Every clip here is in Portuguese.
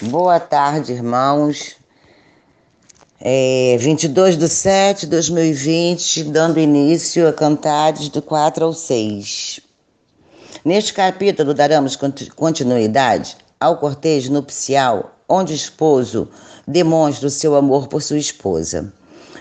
Boa tarde, irmãos. É 22 de 7 de 2020, dando início a Cantares do 4 ao 6. Neste capítulo, daremos continuidade ao cortejo nupcial, onde o esposo demonstra o seu amor por sua esposa.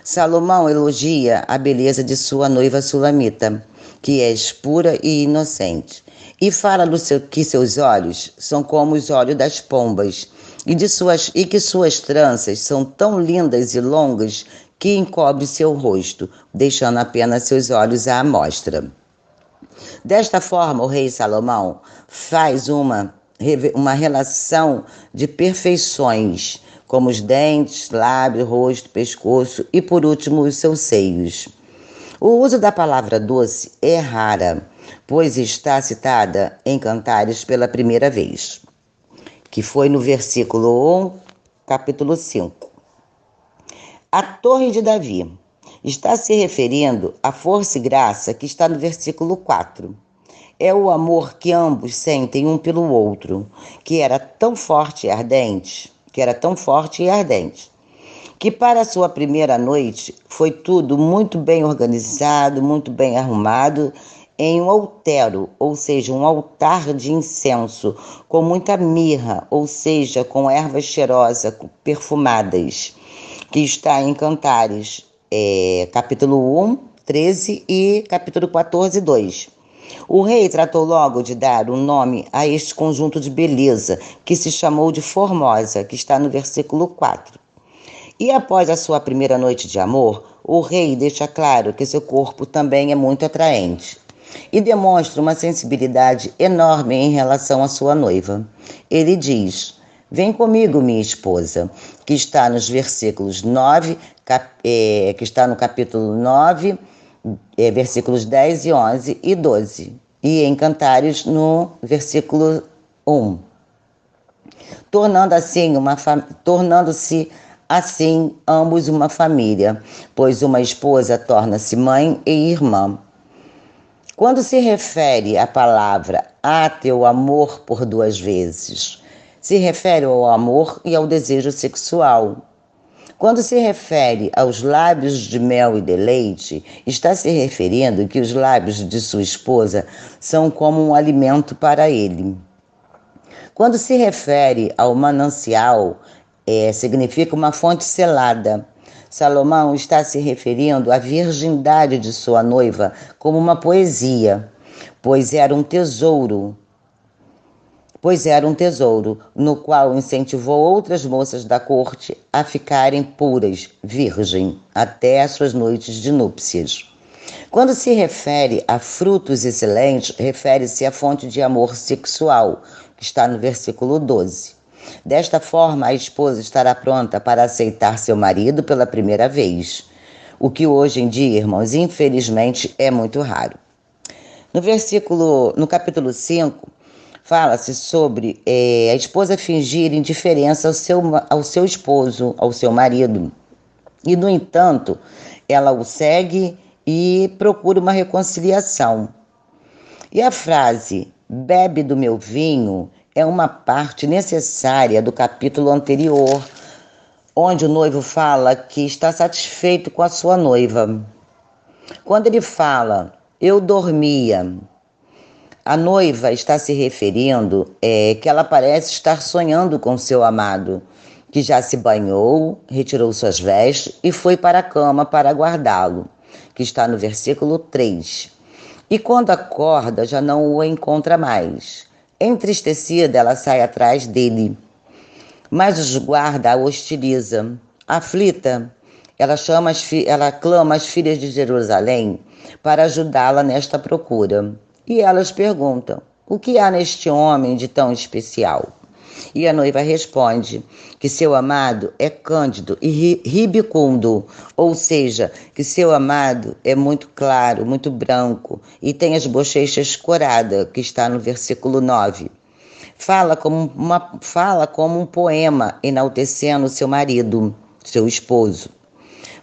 Salomão elogia a beleza de sua noiva Sulamita, que é pura e inocente, e fala seu, que seus olhos são como os olhos das pombas e, de suas, e que suas tranças são tão lindas e longas que encobre seu rosto, deixando apenas seus olhos à amostra. Desta forma, o rei Salomão faz uma, uma relação de perfeições, como os dentes, lábios, rosto, pescoço e, por último, os seus seios. O uso da palavra doce é rara, pois está citada em Cantares pela primeira vez que foi no versículo 1, capítulo 5. A Torre de Davi está se referindo à força e graça que está no versículo 4. É o amor que ambos sentem um pelo outro, que era tão forte e ardente, que era tão forte e ardente, que para sua primeira noite foi tudo muito bem organizado, muito bem arrumado em um altero, ou seja, um altar de incenso, com muita mirra, ou seja, com ervas cheirosas, perfumadas, que está em Cantares, é, capítulo 1, 13 e capítulo 14, 2. O rei tratou logo de dar um nome a este conjunto de beleza, que se chamou de Formosa, que está no versículo 4. E após a sua primeira noite de amor, o rei deixa claro que seu corpo também é muito atraente e demonstra uma sensibilidade enorme em relação à sua noiva. Ele diz: Vem comigo, minha esposa, que está nos versículos 9, cap, é, que está no capítulo 9, é, versículos 10 e 11 e 12, e em Cantares no versículo 1. Tornando assim uma tornando-se assim ambos uma família, pois uma esposa torna-se mãe e irmã. Quando se refere à palavra a teu amor por duas vezes, se refere ao amor e ao desejo sexual. Quando se refere aos lábios de mel e de leite, está se referindo que os lábios de sua esposa são como um alimento para ele. Quando se refere ao manancial, é, significa uma fonte selada Salomão está se referindo à virgindade de sua noiva como uma poesia, pois era um tesouro. Pois era um tesouro, no qual incentivou outras moças da corte a ficarem puras, virgem, até as suas noites de núpcias. Quando se refere a frutos excelentes, refere-se à fonte de amor sexual, que está no versículo 12. Desta forma, a esposa estará pronta para aceitar seu marido pela primeira vez, o que hoje em dia, irmãos, infelizmente é muito raro. No versículo, no capítulo 5, fala-se sobre é, a esposa fingir indiferença ao seu, ao seu esposo, ao seu marido. E, no entanto, ela o segue e procura uma reconciliação. E a frase, bebe do meu vinho, é uma parte necessária do capítulo anterior, onde o noivo fala que está satisfeito com a sua noiva. Quando ele fala, eu dormia, a noiva está se referindo é, que ela parece estar sonhando com seu amado, que já se banhou, retirou suas vestes e foi para a cama para guardá-lo, que está no versículo 3. E quando acorda, já não o encontra mais. Entristecida, ela sai atrás dele, mas os guarda a hostiliza. Aflita, ela, chama ela clama as filhas de Jerusalém para ajudá-la nesta procura. E elas perguntam: O que há neste homem de tão especial? E a noiva responde que seu amado é cândido e ribicundo, ou seja, que seu amado é muito claro, muito branco e tem as bochechas coradas, que está no versículo 9. Fala como, uma, fala como um poema enaltecendo seu marido, seu esposo.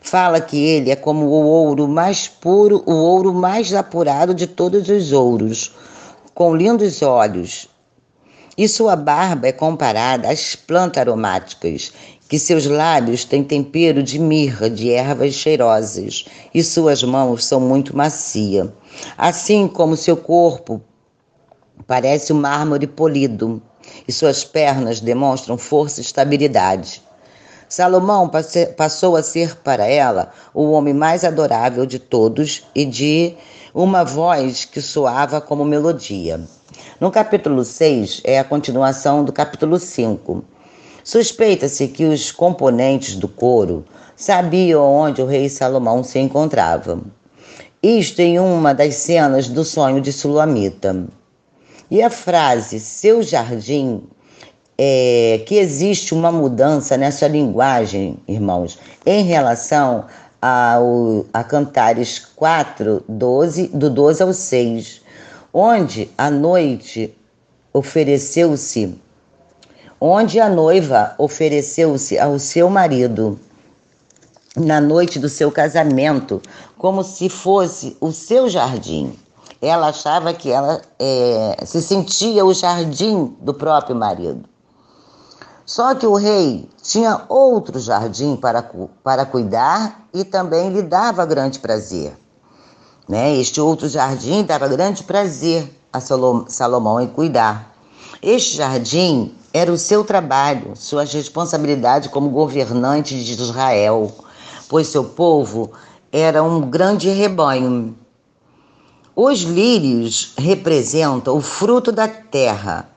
Fala que ele é como o ouro mais puro, o ouro mais apurado de todos os ouros, com lindos olhos, e sua barba é comparada às plantas aromáticas, que seus lábios têm tempero de mirra, de ervas cheirosas, e suas mãos são muito macia, assim como seu corpo parece um mármore polido, e suas pernas demonstram força e estabilidade. Salomão passou a ser para ela o homem mais adorável de todos e de uma voz que soava como melodia. No capítulo 6 é a continuação do capítulo 5. Suspeita-se que os componentes do coro sabiam onde o rei Salomão se encontrava. Isto em uma das cenas do sonho de Sulamita. E a frase seu jardim é, que existe uma mudança nessa linguagem, irmãos, em relação ao, a Cantares 4, 12, do 12 ao 6, onde a noite ofereceu-se, onde a noiva ofereceu-se ao seu marido na noite do seu casamento, como se fosse o seu jardim. Ela achava que ela é, se sentia o jardim do próprio marido. Só que o rei tinha outro jardim para, para cuidar e também lhe dava grande prazer. Né? Este outro jardim dava grande prazer a Salomão em cuidar. Este jardim era o seu trabalho, sua responsabilidade como governante de Israel, pois seu povo era um grande rebanho. Os lírios representam o fruto da terra.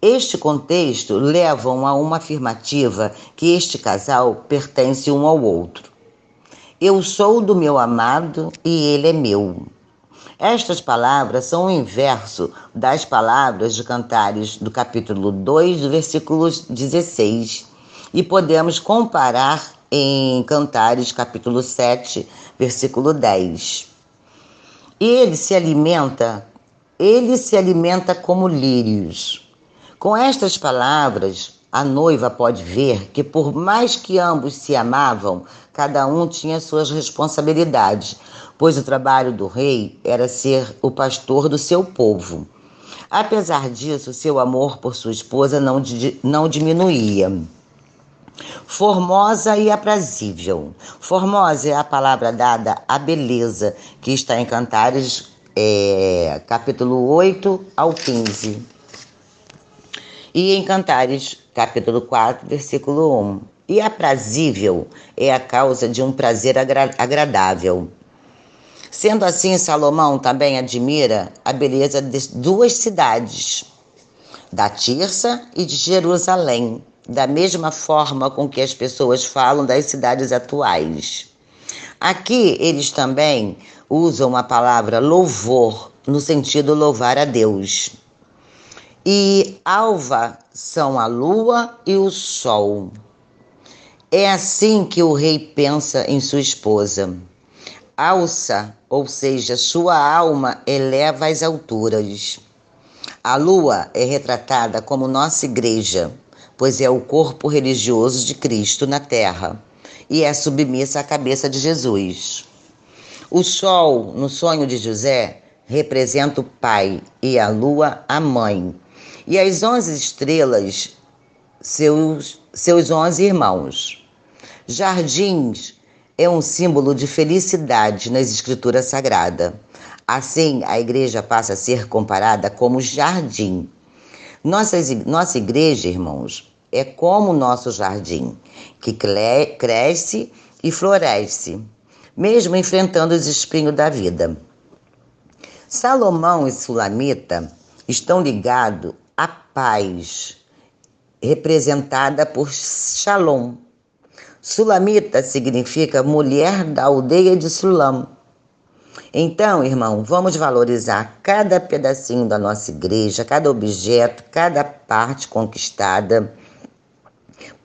Este contexto levam a uma afirmativa que este casal pertence um ao outro. Eu sou do meu amado e ele é meu. Estas palavras são o inverso das palavras de Cantares do capítulo 2, do versículo 16, e podemos comparar em Cantares capítulo 7, versículo 10. Ele se alimenta, ele se alimenta como lírios. Com estas palavras, a noiva pode ver que, por mais que ambos se amavam, cada um tinha suas responsabilidades, pois o trabalho do rei era ser o pastor do seu povo. Apesar disso, seu amor por sua esposa não, não diminuía. Formosa e aprazível. Formosa é a palavra dada à beleza, que está em Cantares, é, capítulo 8 ao 15. E em Cantares, capítulo 4, versículo 1. E aprazível é a causa de um prazer agra agradável. Sendo assim, Salomão também admira a beleza de duas cidades, da Tirsa e de Jerusalém, da mesma forma com que as pessoas falam das cidades atuais. Aqui eles também usam a palavra louvor, no sentido louvar a Deus e alva são a lua e o sol. É assim que o rei pensa em sua esposa. Alça, ou seja, sua alma eleva às alturas. A lua é retratada como nossa igreja, pois é o corpo religioso de Cristo na terra e é submissa à cabeça de Jesus. O sol, no sonho de José, representa o pai e a lua a mãe e as onze estrelas, seus, seus onze irmãos. Jardins é um símbolo de felicidade nas escrituras sagradas. Assim, a igreja passa a ser comparada como jardim. Nossa, nossa igreja, irmãos, é como o nosso jardim, que cresce e floresce, mesmo enfrentando os espinhos da vida. Salomão e Sulamita estão ligados paz, representada por Shalom. Sulamita significa mulher da aldeia de Sulam. Então, irmão, vamos valorizar cada pedacinho da nossa igreja, cada objeto, cada parte conquistada,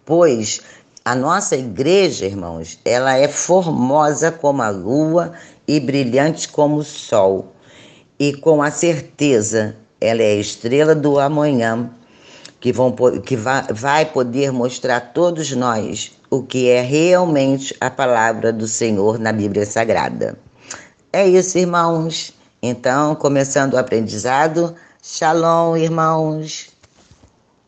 pois a nossa igreja, irmãos, ela é formosa como a lua e brilhante como o sol, e com a certeza ela é a estrela do amanhã, que, vão, que vai, vai poder mostrar a todos nós o que é realmente a palavra do Senhor na Bíblia Sagrada. É isso, irmãos. Então, começando o aprendizado, Shalom, irmãos.